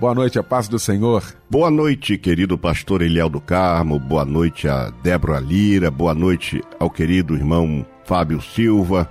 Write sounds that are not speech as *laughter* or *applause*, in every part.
Boa noite, a paz do Senhor. Boa noite, querido pastor Eliel do Carmo. Boa noite a Débora Lira. Boa noite ao querido irmão Fábio Silva.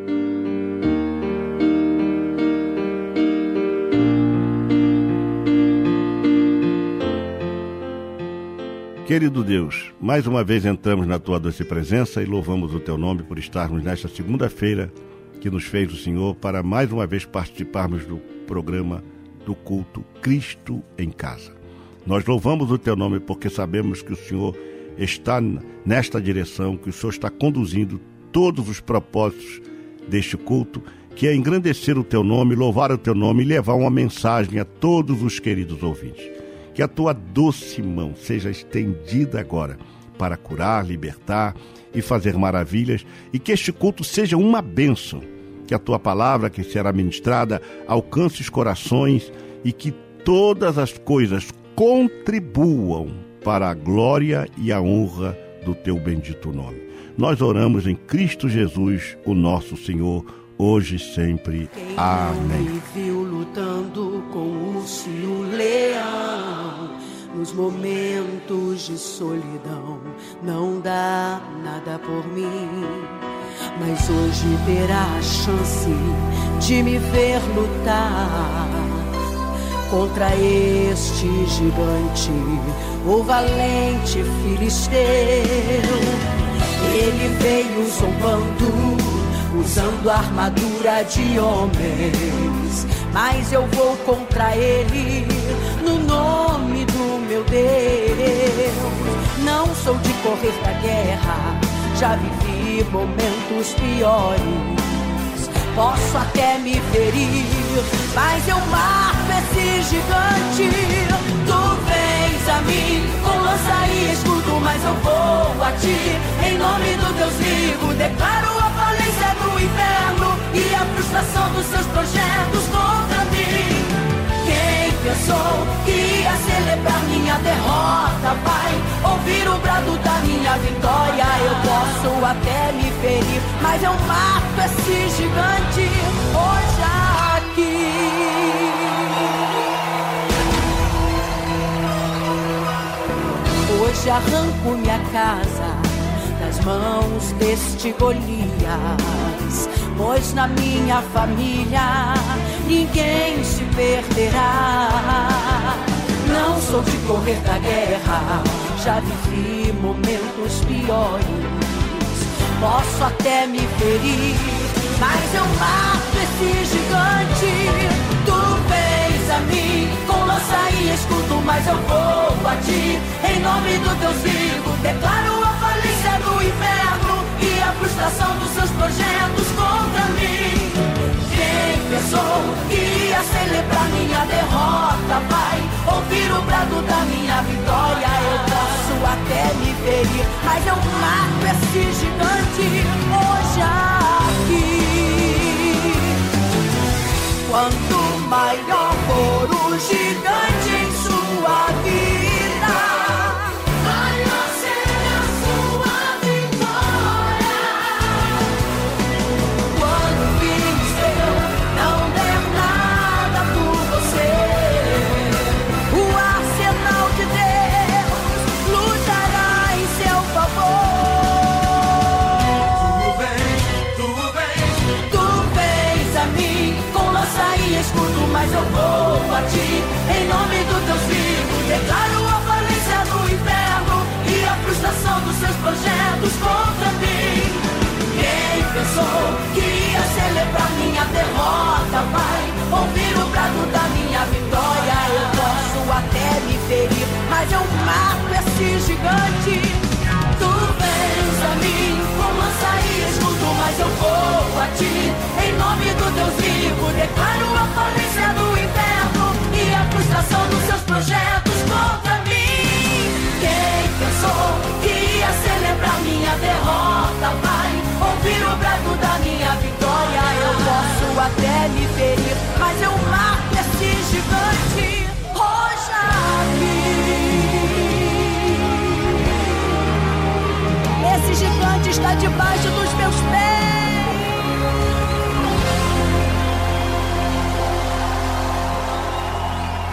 Querido Deus, mais uma vez entramos na tua doce presença e louvamos o teu nome por estarmos nesta segunda-feira que nos fez o Senhor para mais uma vez participarmos do programa do culto Cristo em Casa. Nós louvamos o teu nome porque sabemos que o Senhor está nesta direção, que o Senhor está conduzindo todos os propósitos deste culto, que é engrandecer o teu nome, louvar o teu nome e levar uma mensagem a todos os queridos ouvintes. Que a tua doce mão seja estendida agora para curar, libertar e fazer maravilhas, e que este culto seja uma bênção. Que a tua palavra que será ministrada alcance os corações e que todas as coisas contribuam para a glória e a honra do teu bendito nome. Nós oramos em Cristo Jesus, o nosso Senhor hoje e sempre. Amém. Me viu lutando com o urso e o leão. Nos momentos de solidão, não dá nada por mim. Mas hoje terá a chance de me ver lutar contra este gigante, o valente filisteu. Ele veio zombando usando armadura de homens. Mas eu vou contra ele no nome do meu Deus. Não sou de correr da guerra, já vivi momentos piores. Posso até me ferir, mas eu mato esse gigante. Tu vens a mim com lança e escudo, mas eu vou a ti. Em nome do Deus vivo, declaro a falência do inferno e a frustração dos seus projetos contra pensou que ia celebrar minha derrota vai ouvir o brado da minha vitória. Eu posso até me ferir, mas eu mato esse gigante hoje aqui. Hoje arranco minha casa das mãos deste Golias, pois na minha família ninguém se perderá. Não sou de correr da guerra, já vivi momentos piores. Posso até me ferir, mas eu mato esse gigante. Tu vens a mim com lança e escudo, mas eu vou a ti. Em nome do Deus vivo, declaro a falência do inferno frustração dos seus projetos contra mim. Quem pensou que ia celebrar minha derrota vai ouvir o brado da minha vitória. Eu posso até me ferir, mas eu mato esse gigante hoje aqui. Quanto maior for o gigante projetos contra mim. Quem pensou que ia celebrar minha derrota, vai ouvir o brado da minha vitória. Eu posso até me ferir, mas eu mato esse gigante. Tu vens a mim com lança e escudo, mas eu vou a ti. Em nome do Deus vivo, declaro a falência do inferno e a frustração dos seus projetos minha derrota vai ouvir o brado da minha vitória. Eu posso até me ferir, mas eu mato esse gigante aqui. Esse gigante está debaixo dos meus pés.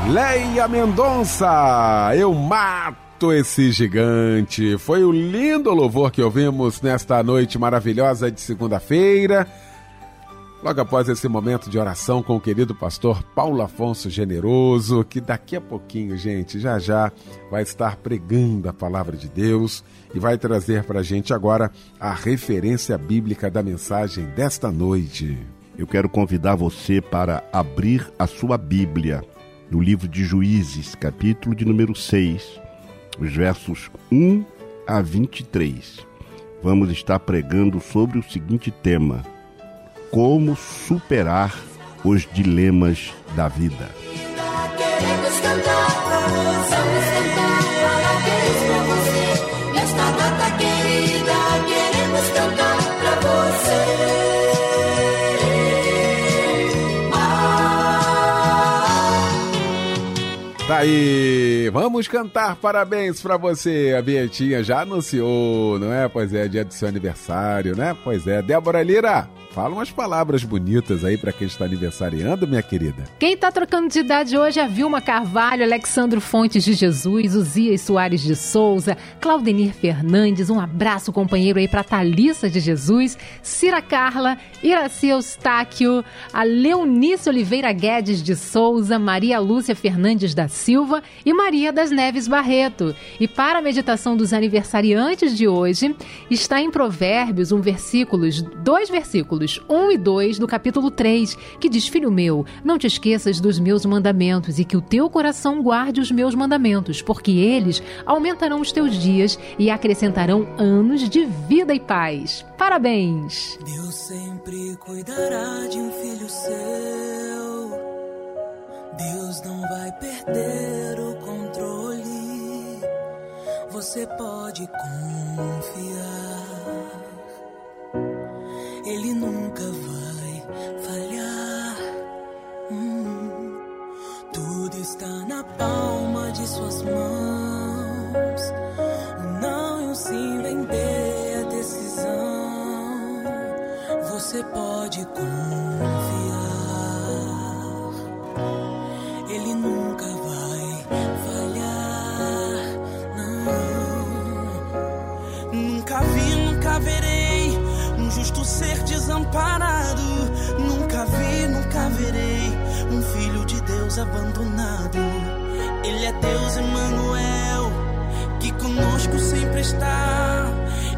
Leia Mendonça, eu mato esse gigante. Foi o lindo louvor que ouvimos nesta noite maravilhosa de segunda-feira. Logo após esse momento de oração com o querido pastor Paulo Afonso Generoso, que daqui a pouquinho, gente, já já vai estar pregando a palavra de Deus e vai trazer para a gente agora a referência bíblica da mensagem desta noite. Eu quero convidar você para abrir a sua Bíblia no livro de Juízes, capítulo de número 6, os versos 1 a 23. Vamos estar pregando sobre o seguinte tema como superar os dilemas da vida. Queremos cantar, Tá aí, vamos cantar parabéns pra você. A Bietinha já anunciou, não é? Pois é, dia do seu aniversário, né? Pois é. Débora Lira, fala umas palavras bonitas aí pra quem está aniversariando, minha querida. Quem tá trocando de idade hoje é a Vilma Carvalho, Alexandro Fontes de Jesus, Uzias Soares de Souza, Claudenir Fernandes, um abraço companheiro aí pra Thalissa de Jesus, Cira Carla, Iraci Eustáquio, a Leonice Oliveira Guedes de Souza, Maria Lúcia Fernandes da Silva e Maria das Neves Barreto. E para a meditação dos aniversariantes de hoje, está em Provérbios um versículos, dois versículos, 1 e 2 do capítulo 3, que diz: Filho meu, não te esqueças dos meus mandamentos e que o teu coração guarde os meus mandamentos, porque eles aumentarão os teus dias e acrescentarão anos de vida e paz. Parabéns! Deus sempre cuidará de um filho seu. Deus não vai perder o controle. Você pode confiar. Ele nunca vai falhar. Hum, tudo está na palma de suas mãos. O não e o sim vem ter a decisão. Você pode confiar. Ele nunca ser desamparado. Nunca vi, nunca verei um filho de Deus abandonado. Ele é Deus Emmanuel, que conosco sempre está.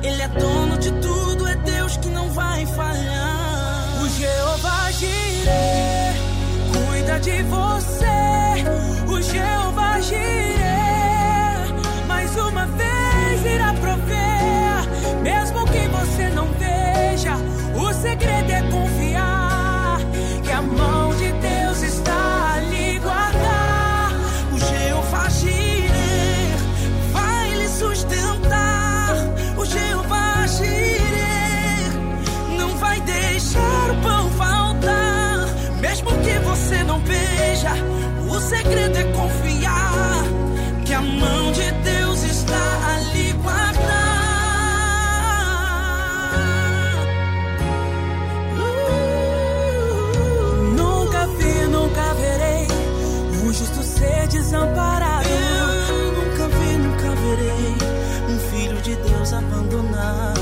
Ele é dono de tudo, é Deus que não vai falhar. O Jeová Jireh cuida de você. O Jeová Jireh, mais uma vez abandonado.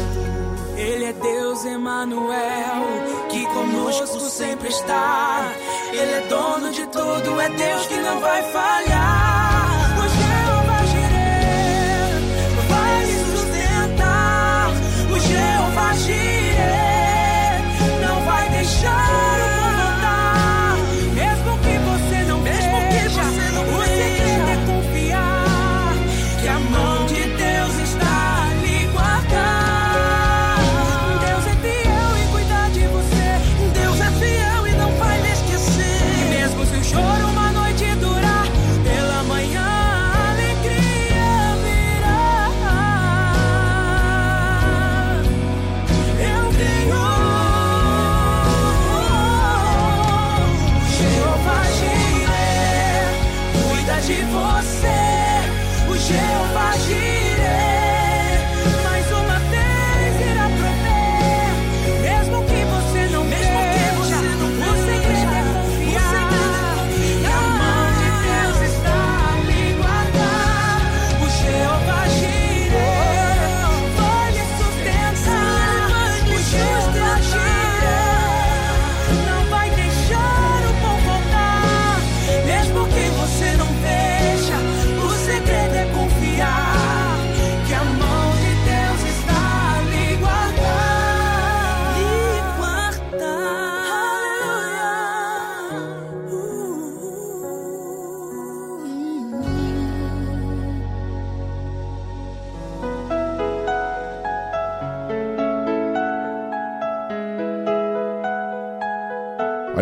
Ele é Deus Emanuel, que conosco sempre está. Ele é dono de tudo, é Deus que não vai falhar.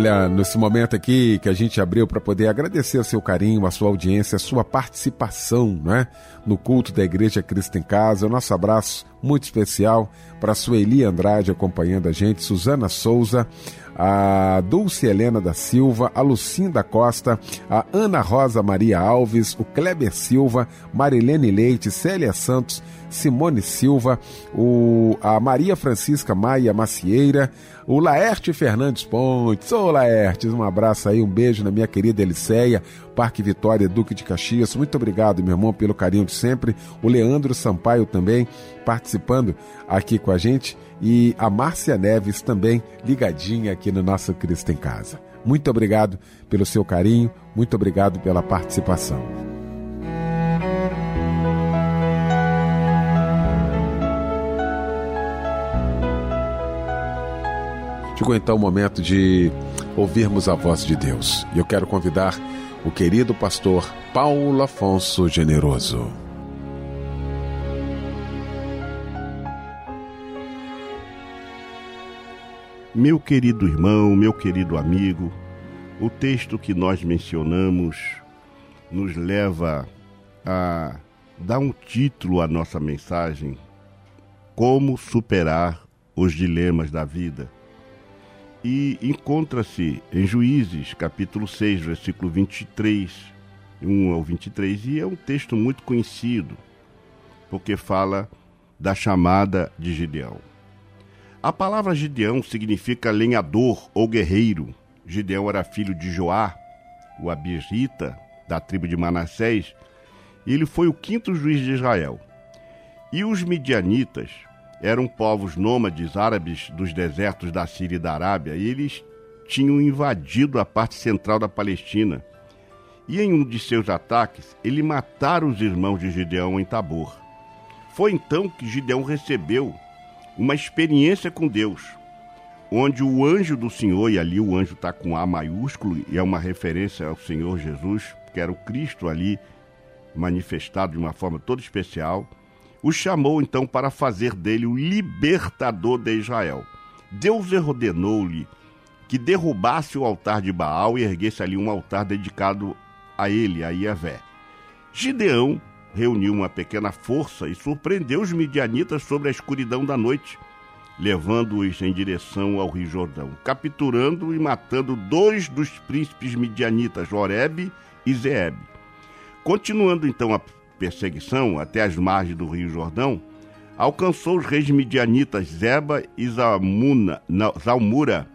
Olha, nesse momento aqui que a gente abriu para poder agradecer o seu carinho, a sua audiência, a sua participação né, no culto da Igreja Cristo em Casa. O nosso abraço muito especial para a Sueli Andrade acompanhando a gente, Suzana Souza, a Dulce Helena da Silva, a Lucinda Costa, a Ana Rosa Maria Alves, o Kleber Silva, Marilene Leite, Célia Santos, Simone Silva, o, a Maria Francisca Maia Macieira, o Laerte Fernandes Pontes. Ô Laertes, um abraço aí, um beijo na minha querida Eliceia, Parque Vitória, Duque de Caxias. Muito obrigado, meu irmão, pelo carinho de sempre. O Leandro Sampaio também participando aqui com a gente. E a Márcia Neves também ligadinha aqui no nosso Cristo em Casa. Muito obrigado pelo seu carinho, muito obrigado pela participação. Chegou então o momento de ouvirmos a voz de Deus. E eu quero convidar o querido pastor Paulo Afonso Generoso. Meu querido irmão, meu querido amigo, o texto que nós mencionamos nos leva a dar um título à nossa mensagem: Como superar os dilemas da vida. E encontra-se em Juízes, capítulo 6, versículo 23, 1 ao 23, e é um texto muito conhecido, porque fala da chamada de Gideão. A palavra Gideão significa lenhador ou guerreiro. Gideão era filho de Joá, o abirita, da tribo de Manassés, e ele foi o quinto juiz de Israel. E os midianitas eram povos nômades árabes dos desertos da Síria e da Arábia, e eles tinham invadido a parte central da Palestina. E em um de seus ataques, ele mataram os irmãos de Gideão em Tabor. Foi então que Gideão recebeu uma experiência com Deus, onde o anjo do Senhor, e ali o anjo está com A maiúsculo, e é uma referência ao Senhor Jesus, que era o Cristo ali manifestado de uma forma toda especial, o chamou então para fazer dele o libertador de Israel. Deus ordenou-lhe que derrubasse o altar de Baal e erguesse ali um altar dedicado a ele, a Iavé. Gideão reuniu uma pequena força e surpreendeu os midianitas sobre a escuridão da noite, levando-os em direção ao Rio Jordão, capturando e matando dois dos príncipes midianitas, Oreb e Zeeb. Continuando então a perseguição até as margens do Rio Jordão, alcançou os reis midianitas Zeba e não, Zalmura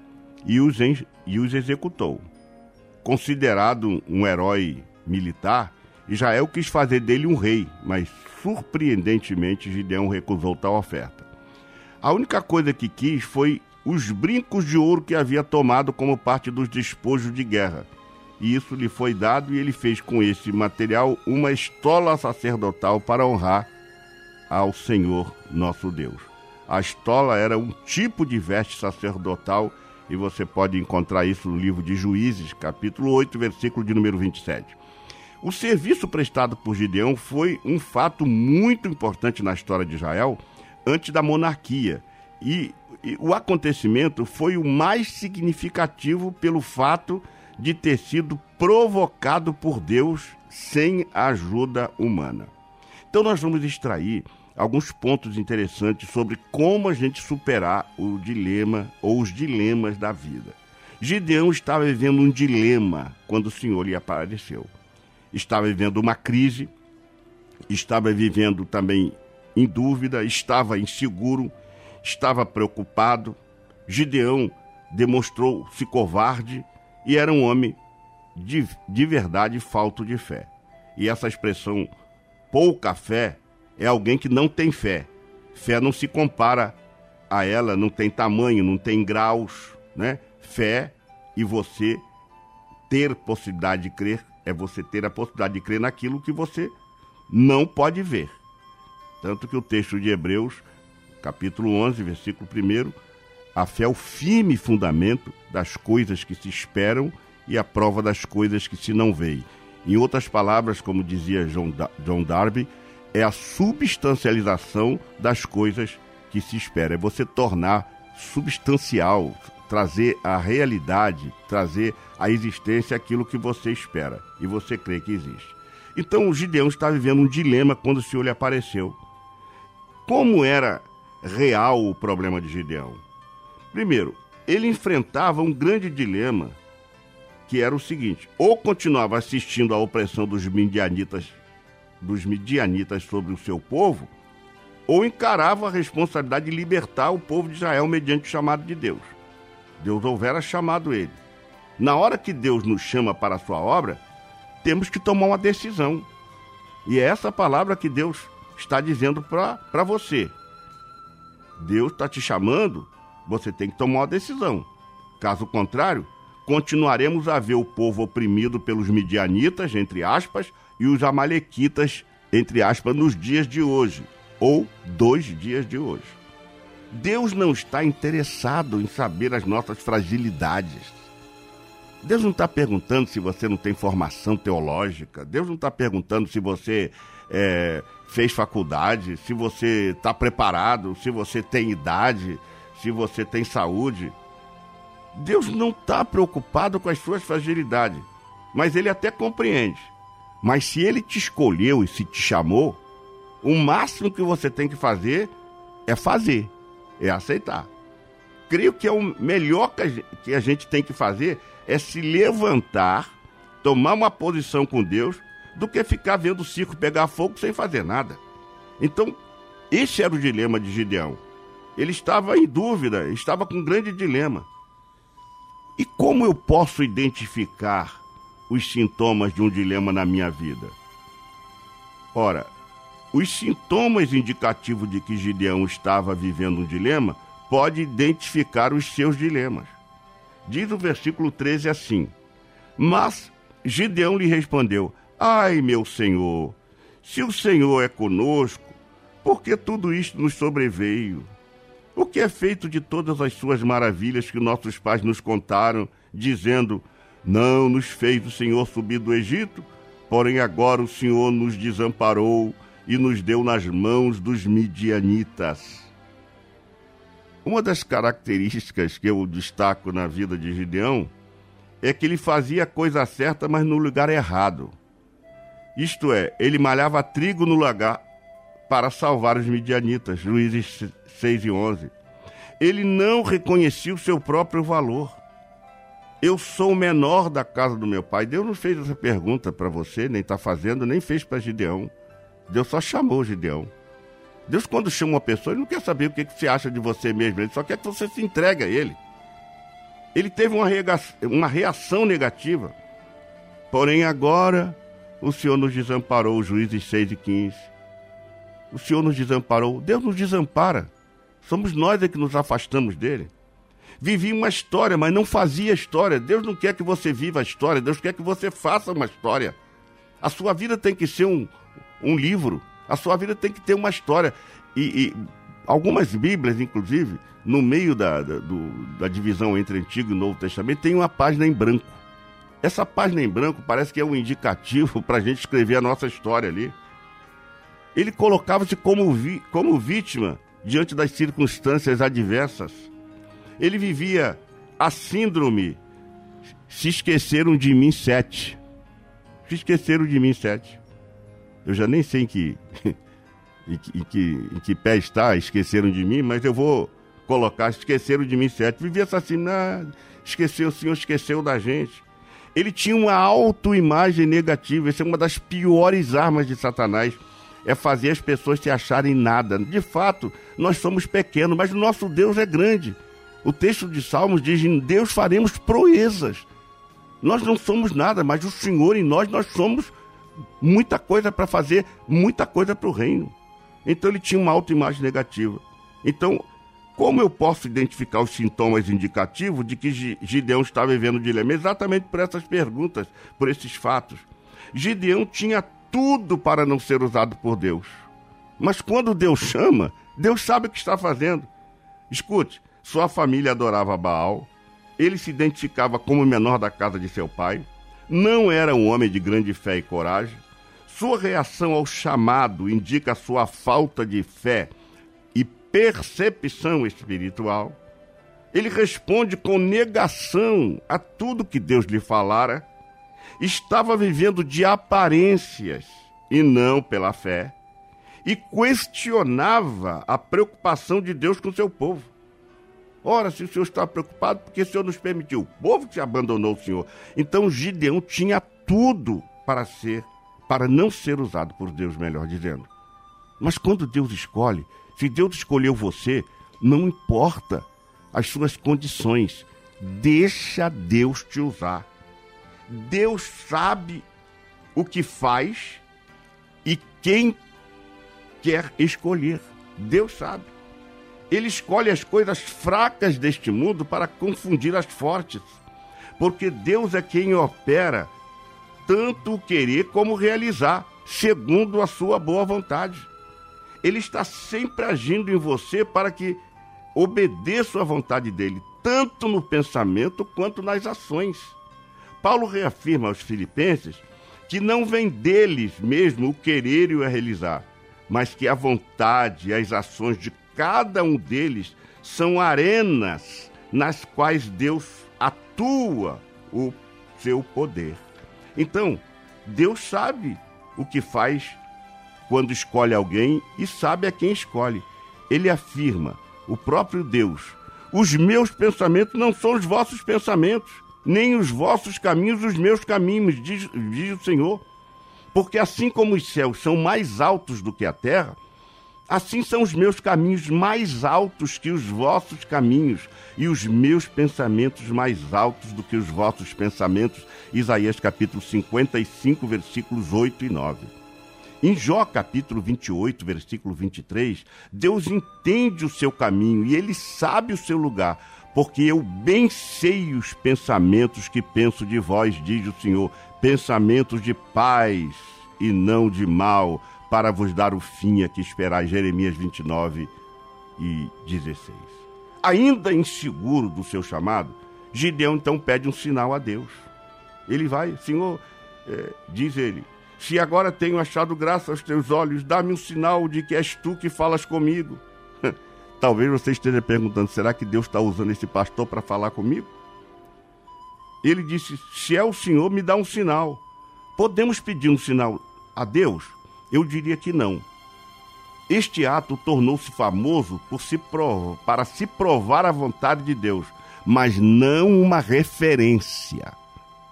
e os, e os executou. Considerado um herói militar, Israel quis fazer dele um rei, mas surpreendentemente Gideão recusou tal oferta. A única coisa que quis foi os brincos de ouro que havia tomado como parte dos despojos de guerra. E isso lhe foi dado e ele fez com esse material uma estola sacerdotal para honrar ao Senhor nosso Deus. A estola era um tipo de veste sacerdotal e você pode encontrar isso no livro de Juízes, capítulo 8, versículo de número 27. O serviço prestado por Gideão foi um fato muito importante na história de Israel antes da monarquia. E, e o acontecimento foi o mais significativo pelo fato de ter sido provocado por Deus sem ajuda humana. Então nós vamos extrair alguns pontos interessantes sobre como a gente superar o dilema ou os dilemas da vida. Gideão estava vivendo um dilema quando o Senhor lhe apareceu. Estava vivendo uma crise, estava vivendo também em dúvida, estava inseguro, estava preocupado. Gideão demonstrou-se covarde e era um homem de, de verdade falto de fé. E essa expressão pouca fé é alguém que não tem fé. Fé não se compara a ela, não tem tamanho, não tem graus, né? Fé e você ter possibilidade de crer é você ter a possibilidade de crer naquilo que você não pode ver. Tanto que o texto de Hebreus, capítulo 11, versículo 1, a fé é o firme fundamento das coisas que se esperam e a prova das coisas que se não veem. Em outras palavras, como dizia John, John Darby, é a substancialização das coisas que se espera. É você tornar substancial, trazer a realidade, trazer à existência aquilo que você espera e você crê que existe. Então o Gideão está vivendo um dilema quando o Senhor lhe apareceu. Como era real o problema de Gideão? Primeiro, ele enfrentava um grande dilema, que era o seguinte: ou continuava assistindo à opressão dos midianitas, dos midianitas sobre o seu povo, ou encarava a responsabilidade de libertar o povo de Israel mediante o chamado de Deus. Deus houvera chamado ele. Na hora que Deus nos chama para a sua obra, temos que tomar uma decisão. E é essa palavra que Deus está dizendo para você. Deus está te chamando, você tem que tomar uma decisão. Caso contrário, continuaremos a ver o povo oprimido pelos midianitas, entre aspas, e os amalequitas, entre aspas, nos dias de hoje, ou dois dias de hoje. Deus não está interessado em saber as nossas fragilidades. Deus não está perguntando se você não tem formação teológica. Deus não está perguntando se você é, fez faculdade, se você está preparado, se você tem idade, se você tem saúde. Deus não está preocupado com as suas fragilidades, mas Ele até compreende. Mas se Ele te escolheu e se te chamou, o máximo que você tem que fazer é fazer, é aceitar. Creio que é o melhor que a gente tem que fazer é se levantar, tomar uma posição com Deus, do que ficar vendo o circo pegar fogo sem fazer nada. Então, esse era o dilema de Gideão. Ele estava em dúvida, estava com um grande dilema. E como eu posso identificar os sintomas de um dilema na minha vida? Ora, os sintomas indicativos de que Gideão estava vivendo um dilema pode identificar os seus dilemas. Diz o versículo 13 assim: Mas Gideão lhe respondeu: Ai, meu senhor, se o Senhor é conosco, por que tudo isto nos sobreveio? O que é feito de todas as suas maravilhas que nossos pais nos contaram, dizendo: Não nos fez o Senhor subir do Egito, porém agora o Senhor nos desamparou e nos deu nas mãos dos midianitas. Uma das características que eu destaco na vida de Gideão é que ele fazia a coisa certa, mas no lugar errado. Isto é, ele malhava trigo no lagar para salvar os midianitas, Juízes 6 e 11. Ele não reconhecia o seu próprio valor. Eu sou o menor da casa do meu pai. Deus não fez essa pergunta para você, nem está fazendo, nem fez para Gideão. Deus só chamou Gideão. Deus, quando chama uma pessoa, ele não quer saber o que, que você acha de você mesmo, ele só quer que você se entregue a ele. Ele teve uma, uma reação negativa. Porém, agora o Senhor nos desamparou, Juízes 6 e 15. O Senhor nos desamparou. Deus nos desampara. Somos nós é que nos afastamos dele. Vivia uma história, mas não fazia história. Deus não quer que você viva a história, Deus quer que você faça uma história. A sua vida tem que ser um, um livro, a sua vida tem que ter uma história. E, e algumas Bíblias, inclusive, no meio da, da, do, da divisão entre Antigo e Novo Testamento, tem uma página em branco. Essa página em branco parece que é um indicativo *laughs* para a gente escrever a nossa história ali. Ele colocava-se como, vi, como vítima diante das circunstâncias adversas. Ele vivia a síndrome se esqueceram de mim sete. Se esqueceram de mim sete. Eu já nem sei em que, *laughs* em que, em que, em que pé está, esqueceram de mim, mas eu vou colocar, esqueceram de mim sete. Vivia assassinado, esqueceu, o Senhor esqueceu da gente. Ele tinha uma autoimagem negativa, essa é uma das piores armas de Satanás é fazer as pessoas se acharem nada. De fato, nós somos pequenos, mas o nosso Deus é grande. O texto de Salmos diz: em Deus faremos proezas. Nós não somos nada, mas o Senhor em nós, nós somos muita coisa para fazer, muita coisa para o reino. Então ele tinha uma autoimagem negativa. Então, como eu posso identificar os sintomas indicativos de que Gideão estava vivendo o dilema? Exatamente por essas perguntas, por esses fatos. Gideão tinha tudo para não ser usado por Deus. Mas quando Deus chama, Deus sabe o que está fazendo. Escute, sua família adorava Baal, ele se identificava como menor da casa de seu pai, não era um homem de grande fé e coragem. Sua reação ao chamado indica sua falta de fé e percepção espiritual. Ele responde com negação a tudo que Deus lhe falara estava vivendo de aparências e não pela fé, e questionava a preocupação de Deus com seu povo. Ora, se o Senhor está preocupado, porque o Senhor nos permitiu? O povo que abandonou o Senhor. Então Gideão tinha tudo para ser, para não ser usado por Deus, melhor dizendo. Mas quando Deus escolhe, se Deus escolheu você, não importa as suas condições, deixa Deus te usar. Deus sabe o que faz e quem quer escolher. Deus sabe. Ele escolhe as coisas fracas deste mundo para confundir as fortes. Porque Deus é quem opera tanto o querer como realizar, segundo a sua boa vontade. Ele está sempre agindo em você para que obedeça à vontade dele, tanto no pensamento quanto nas ações. Paulo reafirma aos filipenses que não vem deles mesmo o querer e o realizar, mas que a vontade e as ações de cada um deles são arenas nas quais Deus atua o seu poder. Então, Deus sabe o que faz quando escolhe alguém e sabe a quem escolhe. Ele afirma, o próprio Deus, os meus pensamentos não são os vossos pensamentos, nem os vossos caminhos os meus caminhos, diz, diz o Senhor. Porque assim como os céus são mais altos do que a terra, assim são os meus caminhos mais altos que os vossos caminhos, e os meus pensamentos mais altos do que os vossos pensamentos. Isaías capítulo 55, versículos 8 e 9. Em Jó capítulo 28, versículo 23, Deus entende o seu caminho e ele sabe o seu lugar porque eu bem sei os pensamentos que penso de vós, diz o Senhor, pensamentos de paz e não de mal, para vos dar o fim a que esperais. Jeremias 29 e 16. Ainda inseguro do seu chamado, Gideão então pede um sinal a Deus. Ele vai, Senhor, é, diz ele, se agora tenho achado graça aos teus olhos, dá-me um sinal de que és tu que falas comigo. Talvez você esteja perguntando: será que Deus está usando esse pastor para falar comigo? Ele disse: se é o Senhor, me dá um sinal. Podemos pedir um sinal a Deus? Eu diria que não. Este ato tornou-se famoso se provar, para se provar a vontade de Deus, mas não uma referência.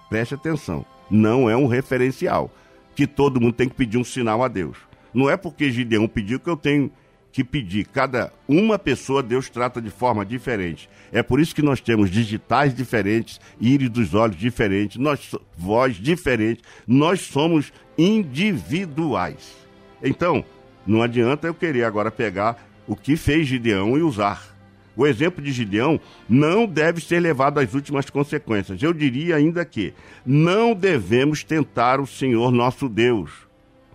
Preste atenção, não é um referencial que todo mundo tem que pedir um sinal a Deus. Não é porque Gideão pediu que eu tenho que pedir. Cada uma pessoa Deus trata de forma diferente. É por isso que nós temos digitais diferentes, íris dos olhos diferentes, nós voz diferente. Nós somos individuais. Então, não adianta eu querer agora pegar o que fez Gideão e usar. O exemplo de Gideão não deve ser levado às últimas consequências. Eu diria ainda que não devemos tentar o Senhor nosso Deus.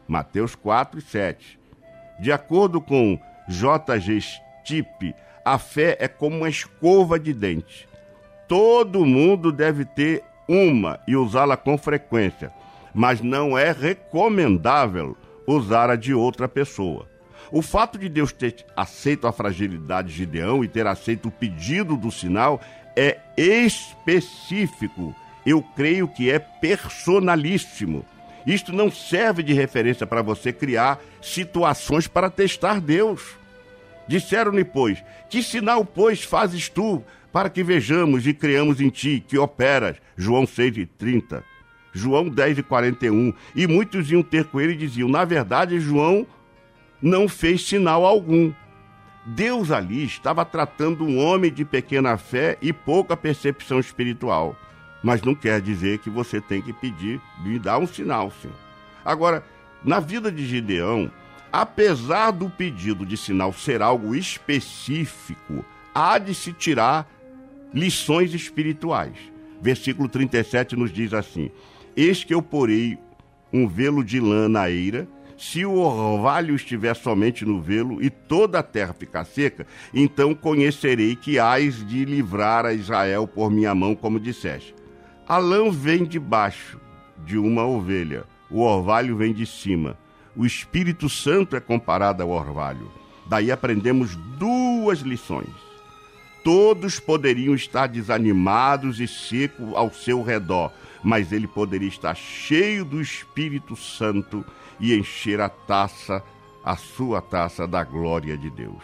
Mateus 4 e 7. De acordo com J.G. Stipe, a fé é como uma escova de dente. Todo mundo deve ter uma e usá-la com frequência, mas não é recomendável usar a de outra pessoa. O fato de Deus ter aceito a fragilidade de Gideão e ter aceito o pedido do sinal é específico. Eu creio que é personalíssimo. Isto não serve de referência para você criar situações para testar Deus. Disseram-lhe, pois, que sinal, pois, fazes tu para que vejamos e creamos em ti, que operas? João 6 e 30. João 10 e 41. E muitos iam ter com ele e diziam, na verdade, João não fez sinal algum. Deus ali estava tratando um homem de pequena fé e pouca percepção espiritual. Mas não quer dizer que você tem que pedir, me dar um sinal, Senhor. Agora, na vida de Gideão, apesar do pedido de sinal ser algo específico, há de se tirar lições espirituais. Versículo 37 nos diz assim: Eis que eu porei um velo de lã na eira, se o orvalho estiver somente no velo e toda a terra ficar seca, então conhecerei que hás de livrar a Israel por minha mão, como disseste. A lã vem de baixo de uma ovelha, o orvalho vem de cima. O Espírito Santo é comparado ao orvalho. Daí aprendemos duas lições. Todos poderiam estar desanimados e secos ao seu redor, mas ele poderia estar cheio do Espírito Santo e encher a taça, a sua taça da glória de Deus.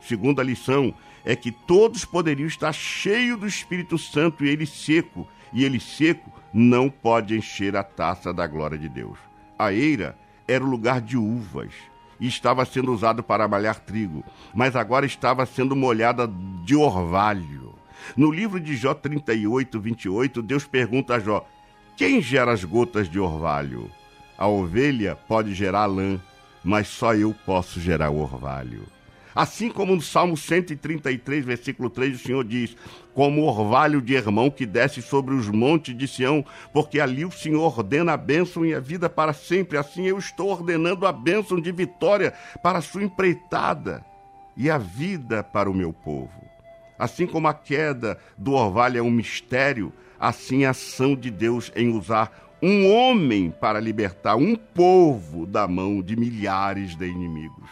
Segunda lição é que todos poderiam estar cheios do Espírito Santo e ele seco, e ele seco não pode encher a taça da glória de Deus. A eira era o lugar de uvas e estava sendo usado para malhar trigo, mas agora estava sendo molhada de orvalho. No livro de Jó 38, 28, Deus pergunta a Jó: Quem gera as gotas de orvalho? A ovelha pode gerar lã, mas só eu posso gerar o orvalho. Assim como no Salmo 133, versículo 3, o Senhor diz: Como orvalho de irmão que desce sobre os montes de Sião, porque ali o Senhor ordena a bênção e a vida para sempre. Assim eu estou ordenando a bênção de vitória para a sua empreitada e a vida para o meu povo. Assim como a queda do orvalho é um mistério, assim a ação de Deus em usar um homem para libertar um povo da mão de milhares de inimigos.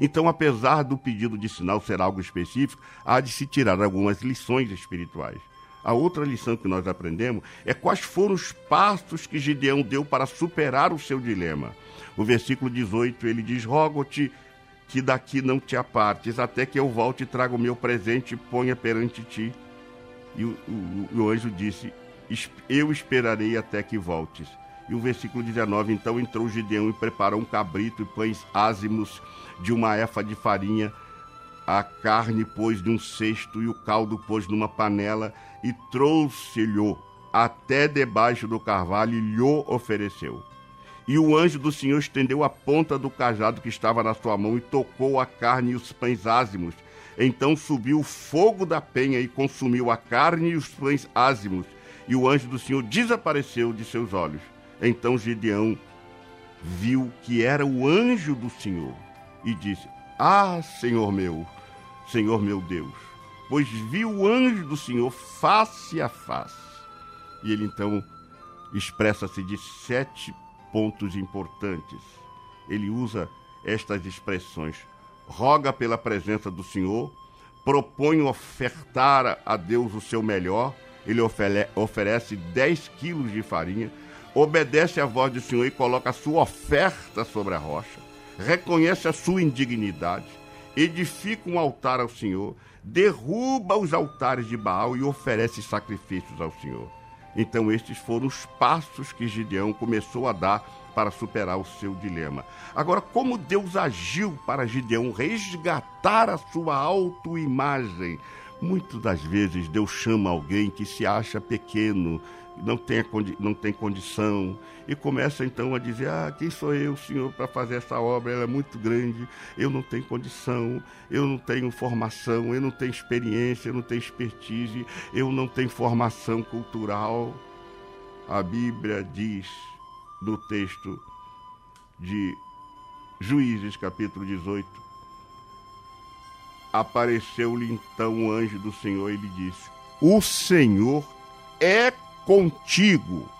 Então, apesar do pedido de sinal ser algo específico, há de se tirar algumas lições espirituais. A outra lição que nós aprendemos é quais foram os passos que Gideão deu para superar o seu dilema. O versículo 18 ele diz: Rogo-te que daqui não te apartes, até que eu volte e traga o meu presente e ponha perante ti. E o, o, o anjo disse: eu esperarei até que voltes. E o versículo 19: Então entrou Gideão e preparou um cabrito e pães ázimos de uma efa de farinha. A carne pôs num cesto e o caldo pôs numa panela e trouxe-lhe até debaixo do carvalho e lhe ofereceu. E o anjo do Senhor estendeu a ponta do cajado que estava na sua mão e tocou a carne e os pães ázimos. Então subiu o fogo da penha e consumiu a carne e os pães ázimos e o anjo do Senhor desapareceu de seus olhos. Então Gideão viu que era o anjo do Senhor e disse: Ah, Senhor meu, Senhor meu Deus, pois viu o anjo do Senhor face a face. E ele então expressa-se de sete pontos importantes. Ele usa estas expressões: roga pela presença do Senhor, propõe ofertar a Deus o seu melhor ele oferece 10 quilos de farinha, obedece à voz do Senhor e coloca a sua oferta sobre a rocha, reconhece a sua indignidade, edifica um altar ao Senhor, derruba os altares de Baal e oferece sacrifícios ao Senhor. Então, estes foram os passos que Gideão começou a dar para superar o seu dilema. Agora, como Deus agiu para Gideão resgatar a sua autoimagem? Muitas das vezes Deus chama alguém que se acha pequeno, não tem, não tem condição, e começa então a dizer: Ah, quem sou eu, Senhor, para fazer essa obra? Ela é muito grande, eu não tenho condição, eu não tenho formação, eu não tenho experiência, eu não tenho expertise, eu não tenho formação cultural. A Bíblia diz no texto de Juízes, capítulo 18: Apareceu-lhe então o anjo do Senhor e lhe disse: O Senhor é contigo,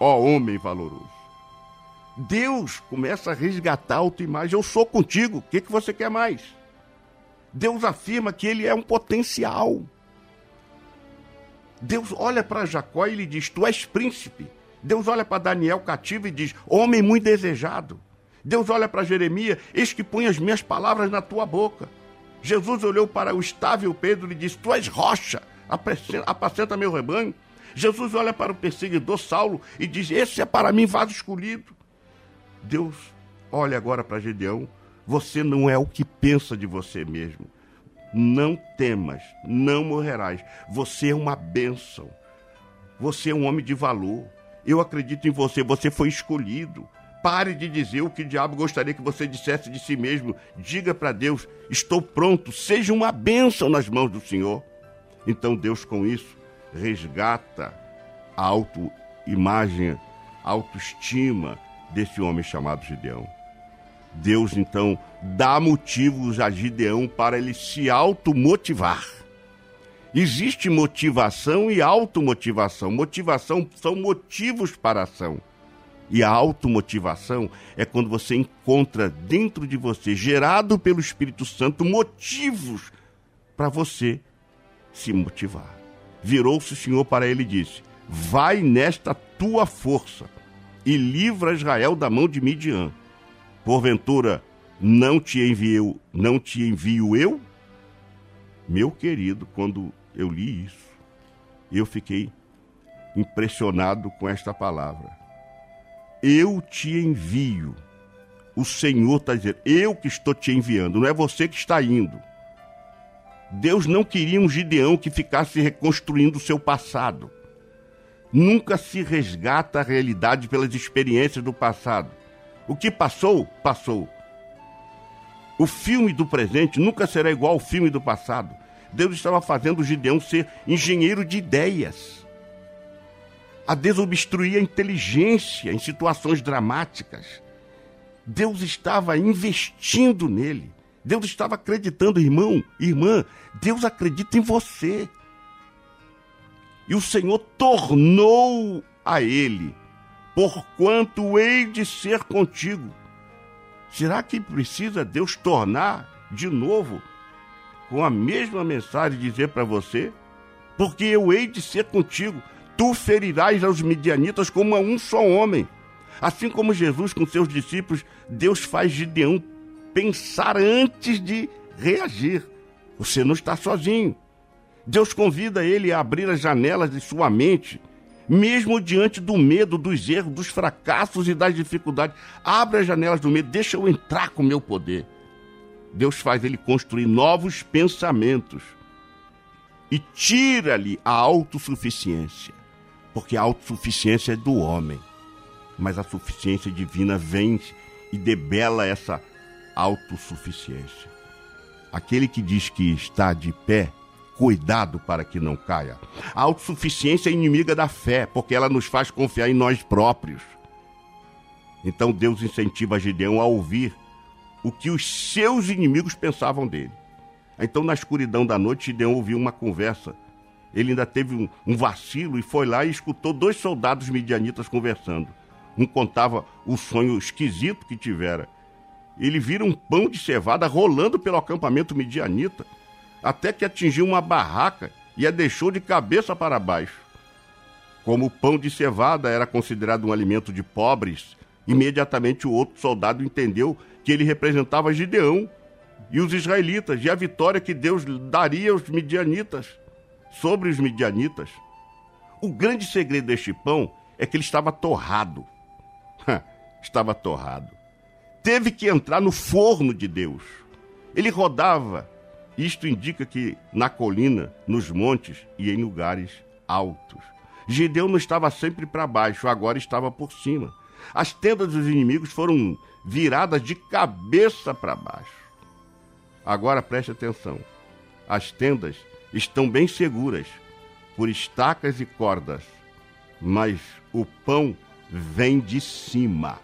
ó homem valoroso. Deus começa a resgatar a autoimagem. Eu sou contigo. O que, que você quer mais? Deus afirma que ele é um potencial. Deus olha para Jacó e lhe diz: Tu és príncipe. Deus olha para Daniel cativo e diz: Homem muito desejado. Deus olha para Jeremias: Eis que põe as minhas palavras na tua boca. Jesus olhou para o estável Pedro e disse: Tu és rocha, apacenta meu rebanho. Jesus olha para o perseguidor Saulo e diz: Esse é para mim vaso escolhido. Deus olha agora para Gedeão: Você não é o que pensa de você mesmo. Não temas, não morrerás. Você é uma bênção. Você é um homem de valor. Eu acredito em você, você foi escolhido. Pare de dizer o que o diabo gostaria que você dissesse de si mesmo. Diga para Deus: Estou pronto, seja uma bênção nas mãos do Senhor. Então Deus, com isso, resgata a autoimagem, a autoestima desse homem chamado Gideão. Deus então dá motivos a Gideão para ele se automotivar. Existe motivação e automotivação. Motivação são motivos para a ação. E a automotivação é quando você encontra dentro de você, gerado pelo Espírito Santo, motivos para você se motivar. Virou-se o Senhor para ele e disse: Vai nesta tua força e livra Israel da mão de Midian. Porventura, não te envio, não te envio eu? Meu querido, quando eu li isso, eu fiquei impressionado com esta palavra. Eu te envio. O Senhor está dizendo, eu que estou te enviando, não é você que está indo. Deus não queria um Gideão que ficasse reconstruindo o seu passado. Nunca se resgata a realidade pelas experiências do passado. O que passou, passou. O filme do presente nunca será igual ao filme do passado. Deus estava fazendo Gideão ser engenheiro de ideias. A desobstruir a inteligência em situações dramáticas. Deus estava investindo nele. Deus estava acreditando, irmão, irmã, Deus acredita em você. E o Senhor tornou a ele, porquanto hei de ser contigo. Será que precisa Deus tornar de novo com a mesma mensagem dizer para você? Porque eu hei de ser contigo. Tu ferirás aos midianitas como a um só homem. Assim como Jesus com seus discípulos, Deus faz Gideão pensar antes de reagir. Você não está sozinho. Deus convida ele a abrir as janelas de sua mente, mesmo diante do medo, dos erros, dos fracassos e das dificuldades. Abre as janelas do medo, deixa eu entrar com o meu poder. Deus faz ele construir novos pensamentos e tira-lhe a autossuficiência, porque a autossuficiência é do homem, mas a suficiência divina vem e debela essa autossuficiência. Aquele que diz que está de pé, cuidado para que não caia. A autossuficiência é inimiga da fé, porque ela nos faz confiar em nós próprios. Então Deus incentiva Gideão a ouvir o que os seus inimigos pensavam dele. Então, na escuridão da noite, Gideão ouviu uma conversa. Ele ainda teve um, um vacilo e foi lá e escutou dois soldados midianitas conversando. Um contava o sonho esquisito que tivera ele vira um pão de cevada rolando pelo acampamento midianita, até que atingiu uma barraca e a deixou de cabeça para baixo. Como o pão de cevada era considerado um alimento de pobres, imediatamente o outro soldado entendeu que ele representava Gideão e os israelitas e a vitória que Deus daria aos midianitas sobre os midianitas. O grande segredo deste pão é que ele estava torrado. *laughs* estava torrado. Teve que entrar no forno de Deus. Ele rodava. Isto indica que na colina, nos montes e em lugares altos. Gideão não estava sempre para baixo, agora estava por cima. As tendas dos inimigos foram viradas de cabeça para baixo. Agora preste atenção. As tendas estão bem seguras por estacas e cordas, mas o pão vem de cima.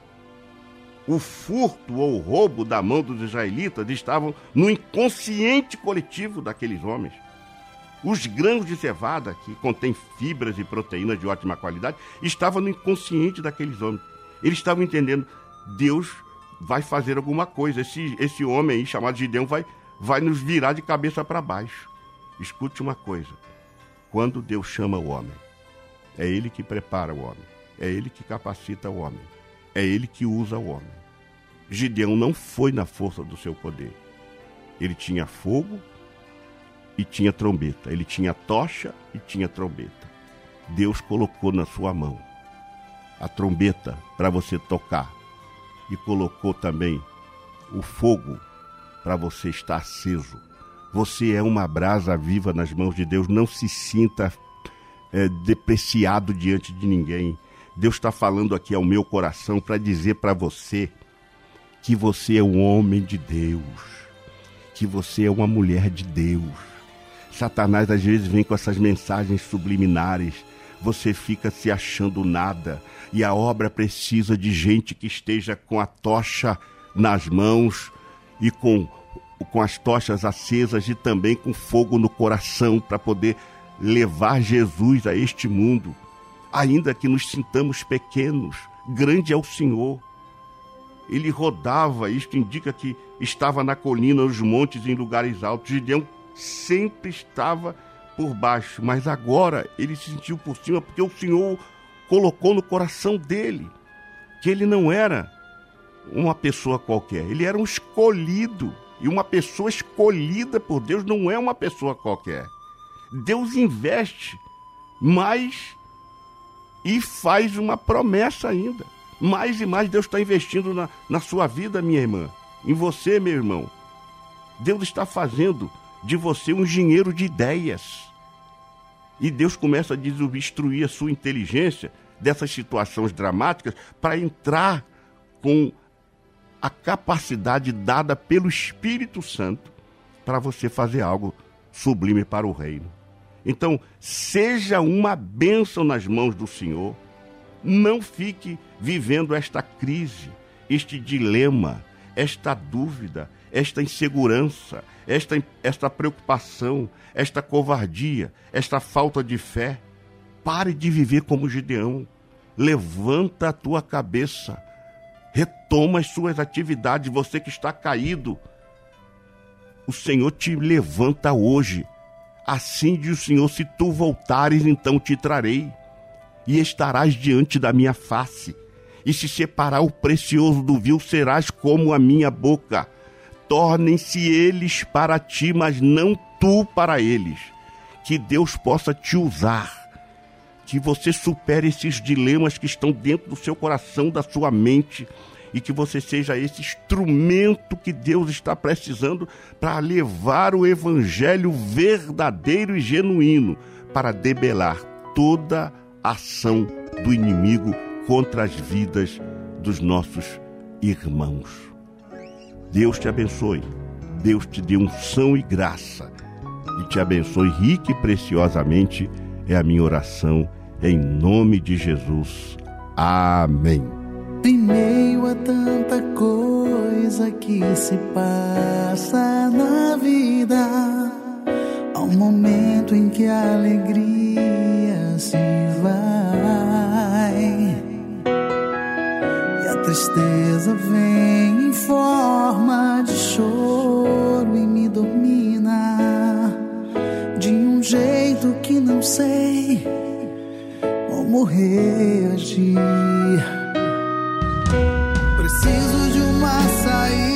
O furto ou roubo da mão dos israelitas estavam no inconsciente coletivo daqueles homens. Os grãos de cevada, que contêm fibras e proteínas de ótima qualidade, estavam no inconsciente daqueles homens. Eles estavam entendendo, Deus vai fazer alguma coisa. Esse, esse homem aí, chamado Gideão, vai, vai nos virar de cabeça para baixo. Escute uma coisa: quando Deus chama o homem, é Ele que prepara o homem, é Ele que capacita o homem, é Ele que usa o homem. Gideão não foi na força do seu poder. Ele tinha fogo e tinha trombeta. Ele tinha tocha e tinha trombeta. Deus colocou na sua mão a trombeta para você tocar e colocou também o fogo para você estar aceso. Você é uma brasa viva nas mãos de Deus. Não se sinta é, depreciado diante de ninguém. Deus está falando aqui ao meu coração para dizer para você que você é um homem de Deus, que você é uma mulher de Deus. Satanás às vezes vem com essas mensagens subliminares. Você fica se achando nada e a obra precisa de gente que esteja com a tocha nas mãos e com com as tochas acesas e também com fogo no coração para poder levar Jesus a este mundo. Ainda que nos sintamos pequenos, grande é o Senhor. Ele rodava, isto indica que estava na colina, nos montes, em lugares altos. Gideão sempre estava por baixo, mas agora ele se sentiu por cima porque o Senhor colocou no coração dele que ele não era uma pessoa qualquer, ele era um escolhido. E uma pessoa escolhida por Deus não é uma pessoa qualquer. Deus investe mais e faz uma promessa ainda. Mais e mais Deus está investindo na, na sua vida, minha irmã, em você, meu irmão. Deus está fazendo de você um engenheiro de ideias. E Deus começa a desobstruir a sua inteligência dessas situações dramáticas para entrar com a capacidade dada pelo Espírito Santo para você fazer algo sublime para o reino. Então, seja uma bênção nas mãos do Senhor. Não fique vivendo esta crise, este dilema, esta dúvida, esta insegurança, esta, esta preocupação, esta covardia, esta falta de fé. Pare de viver como Gideão. Levanta a tua cabeça retoma as suas atividades, você que está caído. O Senhor te levanta hoje. Assim diz o Senhor: se tu voltares, então te trarei, e estarás diante da minha face. E se separar o precioso do vil, serás como a minha boca. Tornem-se eles para ti, mas não tu para eles. Que Deus possa te usar que você supere esses dilemas que estão dentro do seu coração, da sua mente, e que você seja esse instrumento que Deus está precisando para levar o evangelho verdadeiro e genuíno para debelar toda ação do inimigo contra as vidas dos nossos irmãos. Deus te abençoe. Deus te dê unção e graça e te abençoe rica e preciosamente é a minha oração em nome de Jesus. Amém. Em meio a tanta coisa que se passa na vida, há um momento em que a alegria se vai. E a tristeza vem em forma de choro e me domina. De um jeito que não sei como reagir. Preciso de uma saída,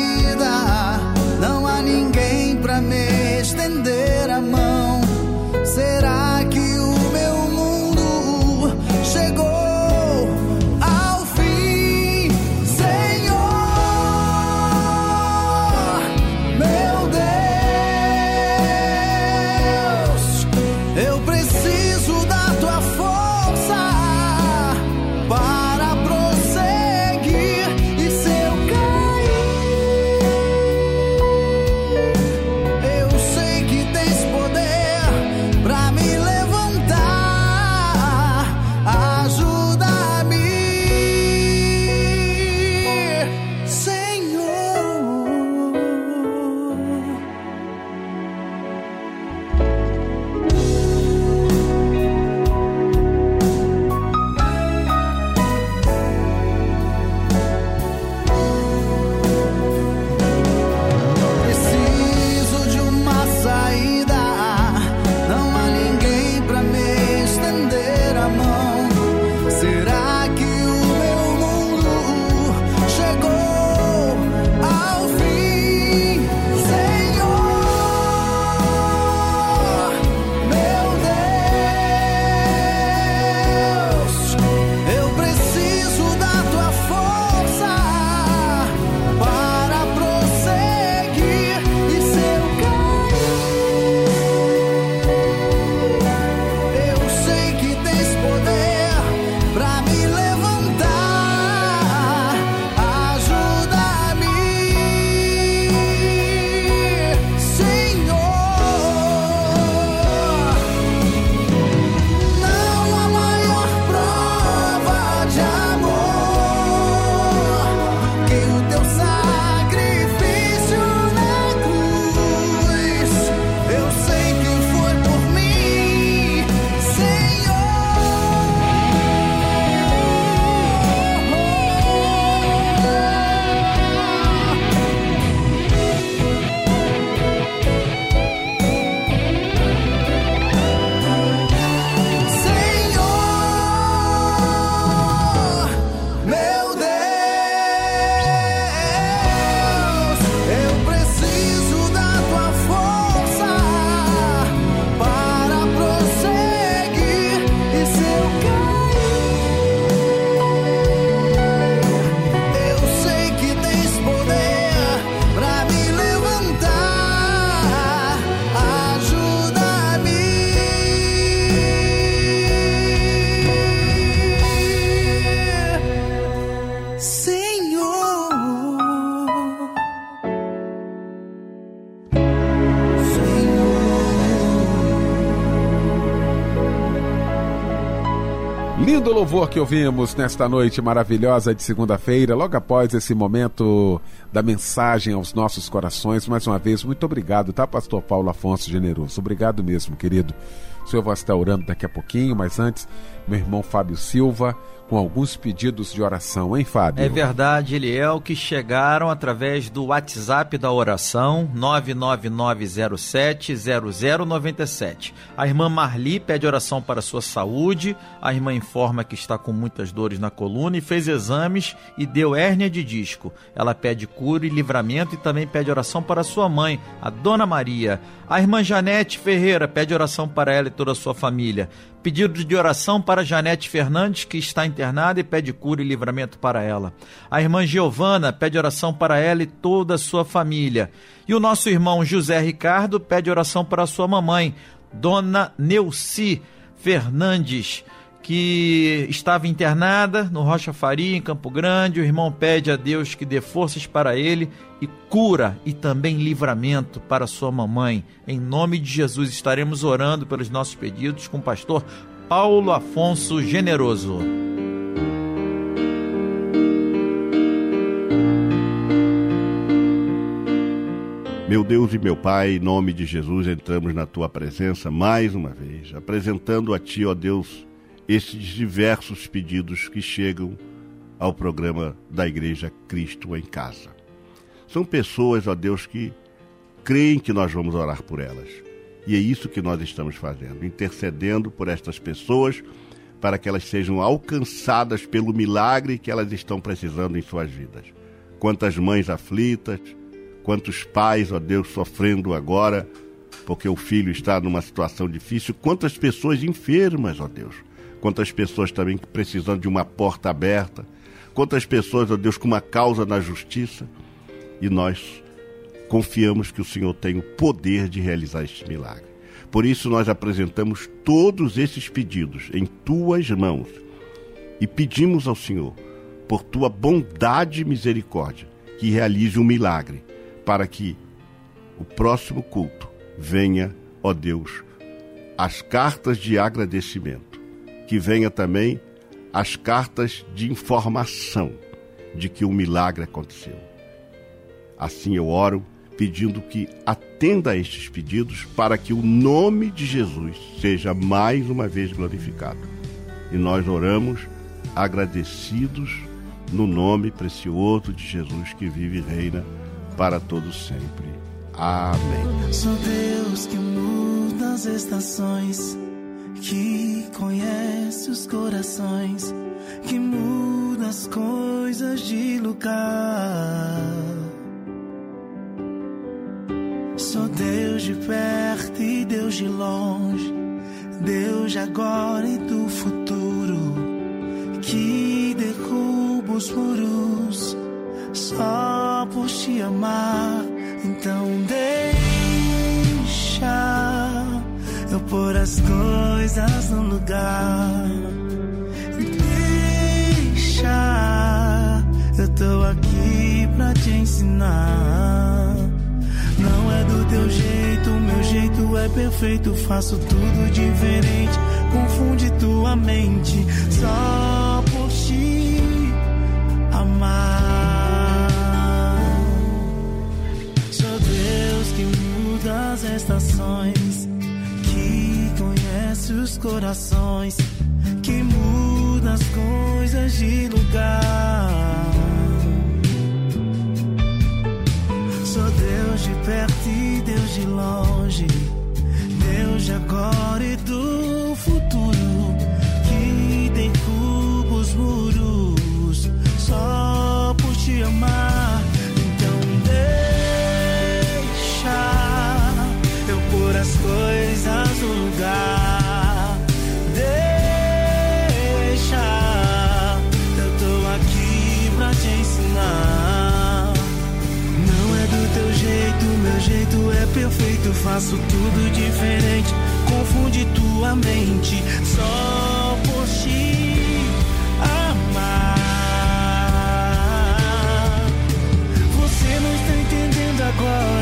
louvor que ouvimos nesta noite maravilhosa de segunda-feira, logo após esse momento da mensagem aos nossos corações. Mais uma vez, muito obrigado, tá, Pastor Paulo Afonso Generoso? Obrigado mesmo, querido. O senhor vai estar orando daqui a pouquinho, mas antes, meu irmão Fábio Silva, com alguns pedidos de oração, hein, Fábio? É verdade, Eliel, que chegaram através do WhatsApp da oração 999070097. A irmã Marli pede oração para sua saúde, a irmã informa que está com muitas dores na coluna e fez exames e deu hérnia de disco. Ela pede cura e livramento e também pede oração para sua mãe, a Dona Maria. A irmã Janete Ferreira pede oração para ela toda a sua família. Pedido de oração para Janete Fernandes, que está internada e pede cura e livramento para ela. A irmã Giovana pede oração para ela e toda a sua família. E o nosso irmão José Ricardo pede oração para sua mamãe, Dona Neuci Fernandes que estava internada no Rocha Faria, em Campo Grande. O irmão pede a Deus que dê forças para ele e cura e também livramento para sua mamãe. Em nome de Jesus, estaremos orando pelos nossos pedidos com o pastor Paulo Afonso Generoso. Meu Deus e meu Pai, em nome de Jesus, entramos na tua presença mais uma vez, apresentando a ti, ó Deus, esses diversos pedidos que chegam ao programa da Igreja Cristo em Casa. São pessoas, ó Deus, que creem que nós vamos orar por elas. E é isso que nós estamos fazendo, intercedendo por estas pessoas para que elas sejam alcançadas pelo milagre que elas estão precisando em suas vidas. Quantas mães aflitas, quantos pais, ó Deus, sofrendo agora porque o filho está numa situação difícil, quantas pessoas enfermas, ó Deus, quantas pessoas também precisando de uma porta aberta, quantas pessoas, ó Deus, com uma causa na justiça, e nós confiamos que o Senhor tem o poder de realizar este milagre. Por isso nós apresentamos todos esses pedidos em tuas mãos. E pedimos ao Senhor, por tua bondade e misericórdia, que realize um milagre para que o próximo culto venha, ó Deus, as cartas de agradecimento, que venha também as cartas de informação de que o milagre aconteceu. Assim eu oro, pedindo que atenda a estes pedidos para que o nome de Jesus seja mais uma vez glorificado. E nós oramos agradecidos no nome precioso de Jesus que vive e reina para todos sempre. Amém. Sou Deus que muda as estações, que conhece os corações, que muda as coisas de lugar. Sou Deus de perto e Deus de longe, Deus de agora e do futuro, que derruba os muros só por te amar. Então deixa eu pôr as coisas no lugar. Deixa, eu tô aqui pra te ensinar. Não é do teu jeito, meu jeito é perfeito. Faço tudo diferente, confunde tua mente só por te amar. Sou Deus que muda as estações, os corações, que muda as coisas de lugar. Sou Deus de perto e Deus de longe, Deus de agora e do futuro, Faço tudo diferente, confunde tua mente só por te amar. Você não está entendendo agora,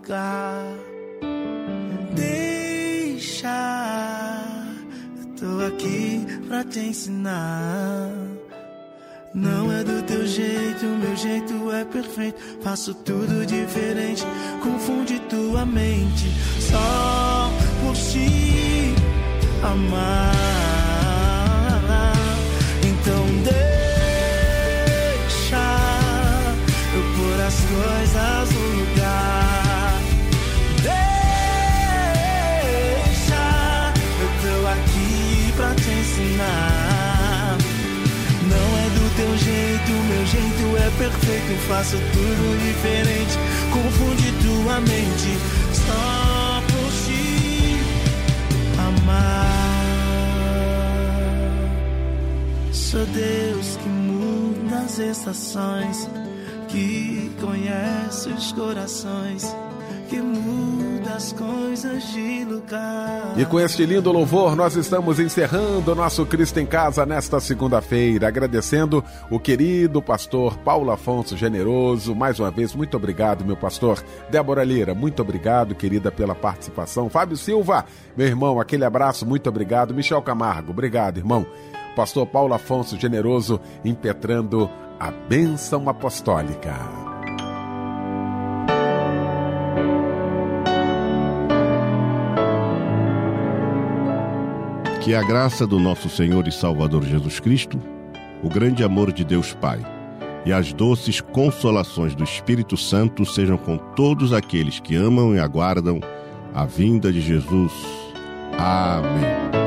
lugar. Deixa, eu tô aqui pra te ensinar. Não é do teu jeito, meu jeito é perfeito. Faço tudo diferente, confunde tua mente. Só por te amar. Perfeito. Faço tudo diferente, confunde tua mente. Só por te amar. Sou Deus que muda as estações, que conhece os corações, que muda as coisas de lugar. E com este lindo louvor, nós estamos encerrando o nosso Cristo em Casa nesta segunda-feira, agradecendo o querido pastor Paulo Afonso Generoso. Mais uma vez, muito obrigado, meu pastor. Débora Lira, muito obrigado, querida, pela participação. Fábio Silva, meu irmão, aquele abraço, muito obrigado. Michel Camargo, obrigado, irmão. Pastor Paulo Afonso Generoso impetrando a bênção apostólica. Que a graça do nosso Senhor e Salvador Jesus Cristo, o grande amor de Deus Pai e as doces consolações do Espírito Santo sejam com todos aqueles que amam e aguardam a vinda de Jesus. Amém.